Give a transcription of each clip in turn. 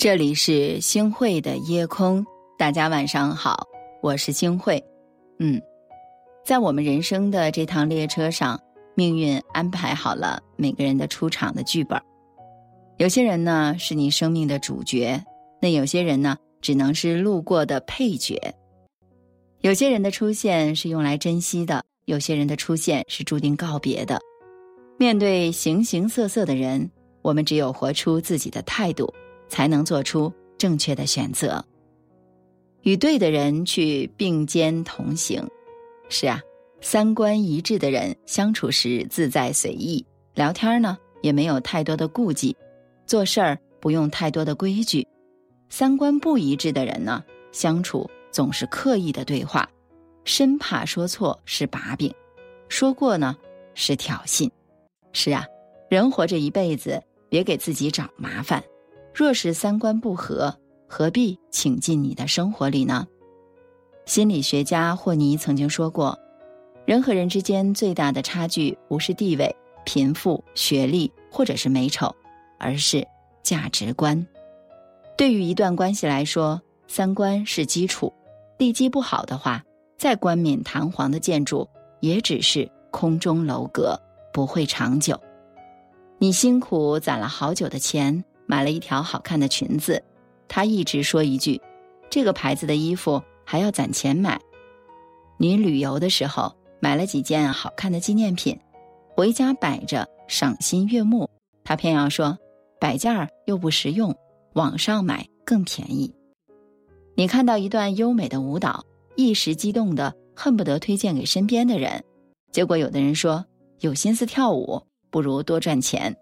这里是星汇的夜空，大家晚上好，我是星汇。嗯，在我们人生的这趟列车上，命运安排好了每个人的出场的剧本。有些人呢是你生命的主角，那有些人呢只能是路过的配角。有些人的出现是用来珍惜的，有些人的出现是注定告别的。面对形形色色的人，我们只有活出自己的态度。才能做出正确的选择，与对的人去并肩同行。是啊，三观一致的人相处时自在随意，聊天呢也没有太多的顾忌，做事儿不用太多的规矩。三观不一致的人呢，相处总是刻意的对话，生怕说错是把柄，说过呢是挑衅。是啊，人活着一辈子，别给自己找麻烦。若是三观不合，何必请进你的生活里呢？心理学家霍尼曾经说过，人和人之间最大的差距不是地位、贫富、学历或者是美丑，而是价值观。对于一段关系来说，三观是基础，地基不好的话，再冠冕堂皇的建筑也只是空中楼阁，不会长久。你辛苦攒了好久的钱。买了一条好看的裙子，他一直说一句：“这个牌子的衣服还要攒钱买。”你旅游的时候买了几件好看的纪念品，回家摆着赏心悦目，他偏要说：“摆件儿又不实用，网上买更便宜。”你看到一段优美的舞蹈，一时激动的恨不得推荐给身边的人，结果有的人说：“有心思跳舞，不如多赚钱。”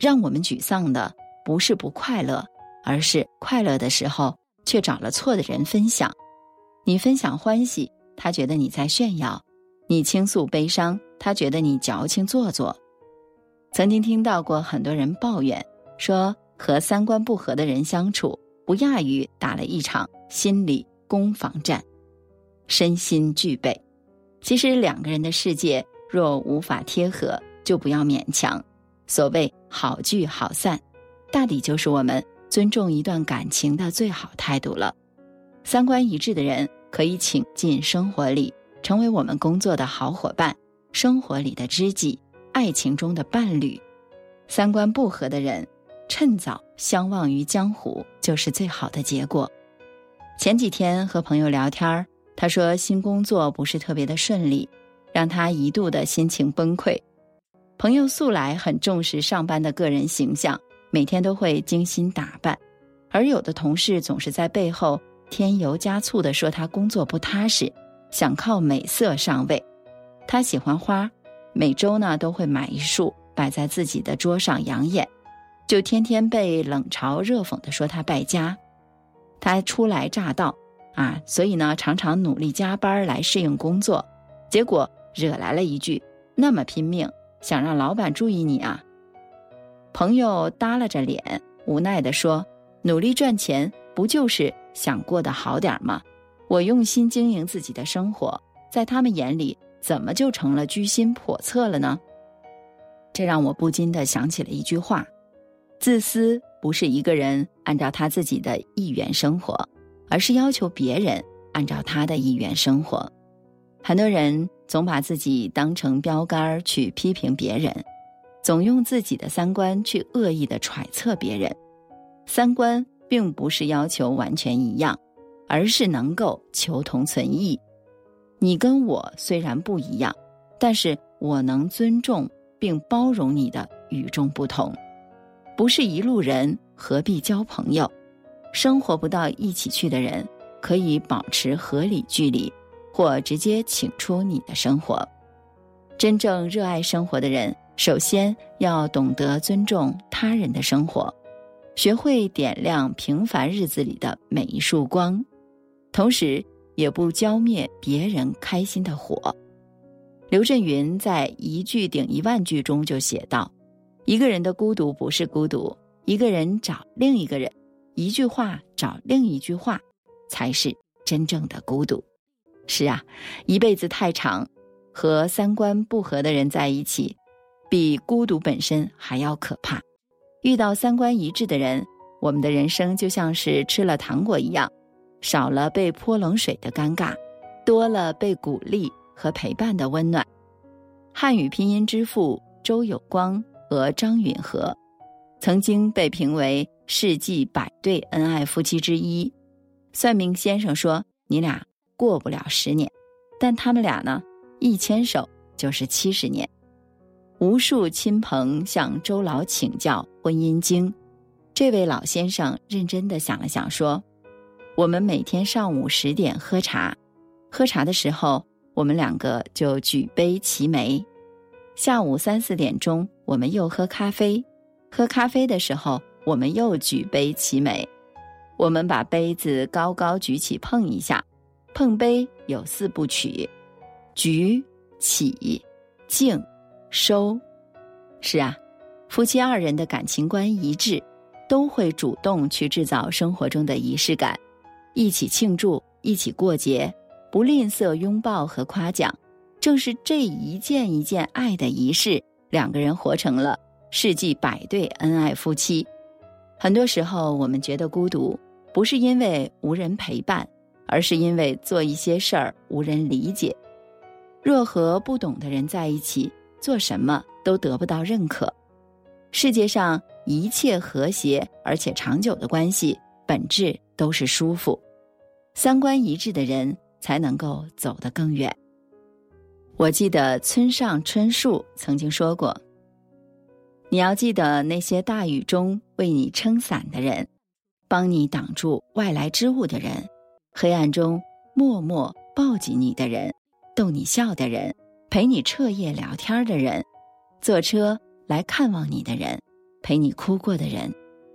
让我们沮丧的不是不快乐，而是快乐的时候却找了错的人分享。你分享欢喜，他觉得你在炫耀；你倾诉悲伤，他觉得你矫情做作。曾经听到过很多人抱怨说，和三观不合的人相处，不亚于打了一场心理攻防战，身心俱备。其实两个人的世界若无法贴合，就不要勉强。所谓好聚好散，大抵就是我们尊重一段感情的最好态度了。三观一致的人可以请进生活里，成为我们工作的好伙伴，生活里的知己，爱情中的伴侣。三观不合的人，趁早相忘于江湖，就是最好的结果。前几天和朋友聊天他说新工作不是特别的顺利，让他一度的心情崩溃。朋友素来很重视上班的个人形象，每天都会精心打扮，而有的同事总是在背后添油加醋的说他工作不踏实，想靠美色上位。他喜欢花，每周呢都会买一束摆在自己的桌上养眼，就天天被冷嘲热讽的说他败家。他初来乍到，啊，所以呢常常努力加班来适应工作，结果惹来了一句那么拼命。想让老板注意你啊！朋友耷拉着脸，无奈地说：“努力赚钱，不就是想过得好点吗？我用心经营自己的生活，在他们眼里，怎么就成了居心叵测了呢？”这让我不禁的想起了一句话：“自私不是一个人按照他自己的意愿生活，而是要求别人按照他的意愿生活。”很多人。总把自己当成标杆去批评别人，总用自己的三观去恶意的揣测别人。三观并不是要求完全一样，而是能够求同存异。你跟我虽然不一样，但是我能尊重并包容你的与众不同。不是一路人，何必交朋友？生活不到一起去的人，可以保持合理距离。或直接请出你的生活。真正热爱生活的人，首先要懂得尊重他人的生活，学会点亮平凡日子里的每一束光，同时也不浇灭别人开心的火。刘震云在《一句顶一万句》中就写道：“一个人的孤独不是孤独，一个人找另一个人，一句话找另一句话，才是真正的孤独。”是啊，一辈子太长，和三观不合的人在一起，比孤独本身还要可怕。遇到三观一致的人，我们的人生就像是吃了糖果一样，少了被泼冷水的尴尬，多了被鼓励和陪伴的温暖。汉语拼音之父周有光和张允和，曾经被评为世纪百对恩爱夫妻之一。算命先生说：“你俩过不了十年。”但他们俩呢，一牵手就是七十年。无数亲朋向周老请教婚姻经，这位老先生认真的想了想说：“我们每天上午十点喝茶，喝茶的时候，我们两个就举杯齐眉；下午三四点钟，我们又喝咖啡，喝咖啡的时候，我们又举杯齐眉。我们把杯子高高举起碰一下，碰杯有四部曲：举起、敬。”收，是啊，夫妻二人的感情观一致，都会主动去制造生活中的仪式感，一起庆祝，一起过节，不吝啬拥抱和夸奖。正是这一件一件爱的仪式，两个人活成了世纪百对恩爱夫妻。很多时候，我们觉得孤独，不是因为无人陪伴，而是因为做一些事儿无人理解。若和不懂的人在一起。做什么都得不到认可。世界上一切和谐而且长久的关系，本质都是舒服。三观一致的人才能够走得更远。我记得村上春树曾经说过：“你要记得那些大雨中为你撑伞的人，帮你挡住外来之物的人，黑暗中默默抱紧你的人，逗你笑的人。”陪你彻夜聊天的人，坐车来看望你的人，陪你哭过的人，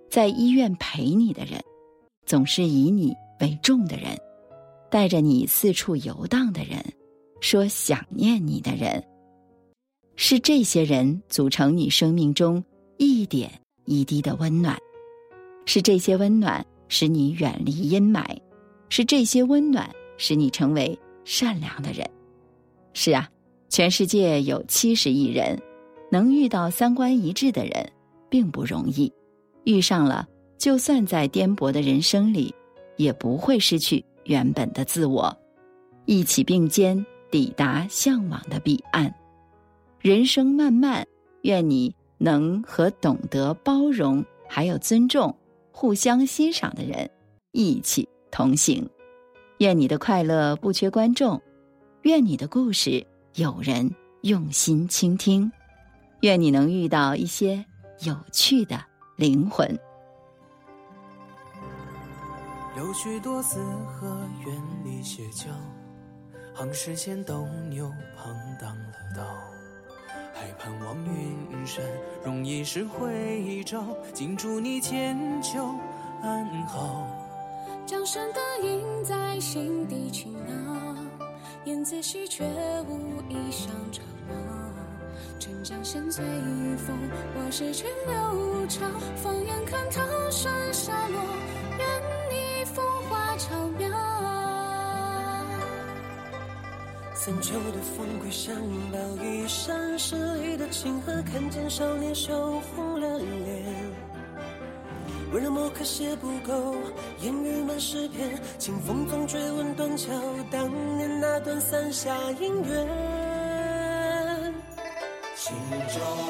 在医院陪你的人，总是以你为重的人，带着你四处游荡的人，说想念你的人，是这些人组成你生命中一点一滴的温暖，是这些温暖使你远离阴霾，是这些温暖使你成为善良的人，是啊。全世界有七十亿人，能遇到三观一致的人并不容易。遇上了，就算在颠簸的人生里，也不会失去原本的自我，一起并肩抵达向往的彼岸。人生漫漫，愿你能和懂得包容、还有尊重、互相欣赏的人一起同行。愿你的快乐不缺观众，愿你的故事。有人用心倾听，愿你能遇到一些有趣的灵魂。有许多四合院里歇脚，行市前斗牛旁当了道，还盼望云山容易时回照，尽祝你千秋安好。江山的印在心底轻挠。燕子戏却无意上长毛，春江先醉风，往事全流潮。放眼看桃山下落，愿你风华超渺。三秋的风归山抱一山，十里的清河，看见少年羞红了脸。温柔墨客写不够，烟雨满诗篇。清风总追问断桥，当年那段伞下姻缘。心中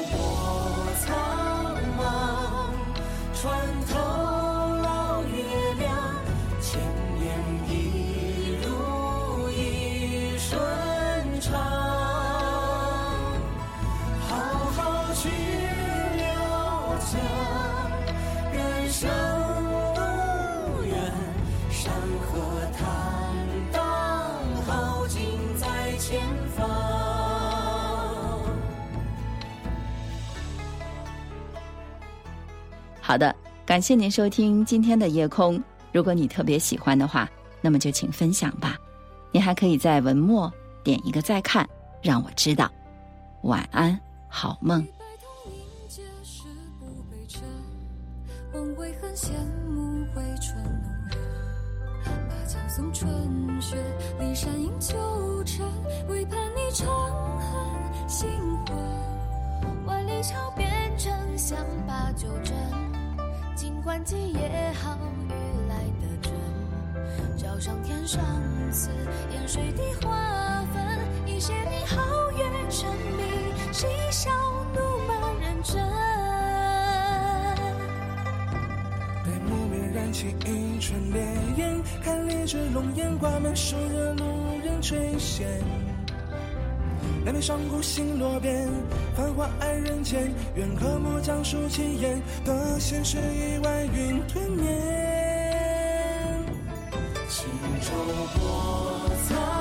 好的，感谢您收听今天的夜空。如果你特别喜欢的话，那么就请分享吧。你还可以在文末点一个再看，让我知道。晚安，好梦。羡慕回春浓热，把江送春雪，骊山映秋晨，唯盼你长恨心灰。万里桥变成乡把酒斟，关机也好，雨来得准。脚上添上刺，盐水的花粉，一些你皓月沉迷，嬉笑怒骂认真。待木棉燃起一串烈焰，看烈日龙颜挂满暑热，路人垂涎。两边上古星落边，繁华爱人间。愿科目讲述奇言，得现实亿万云吞面。轻舟过苍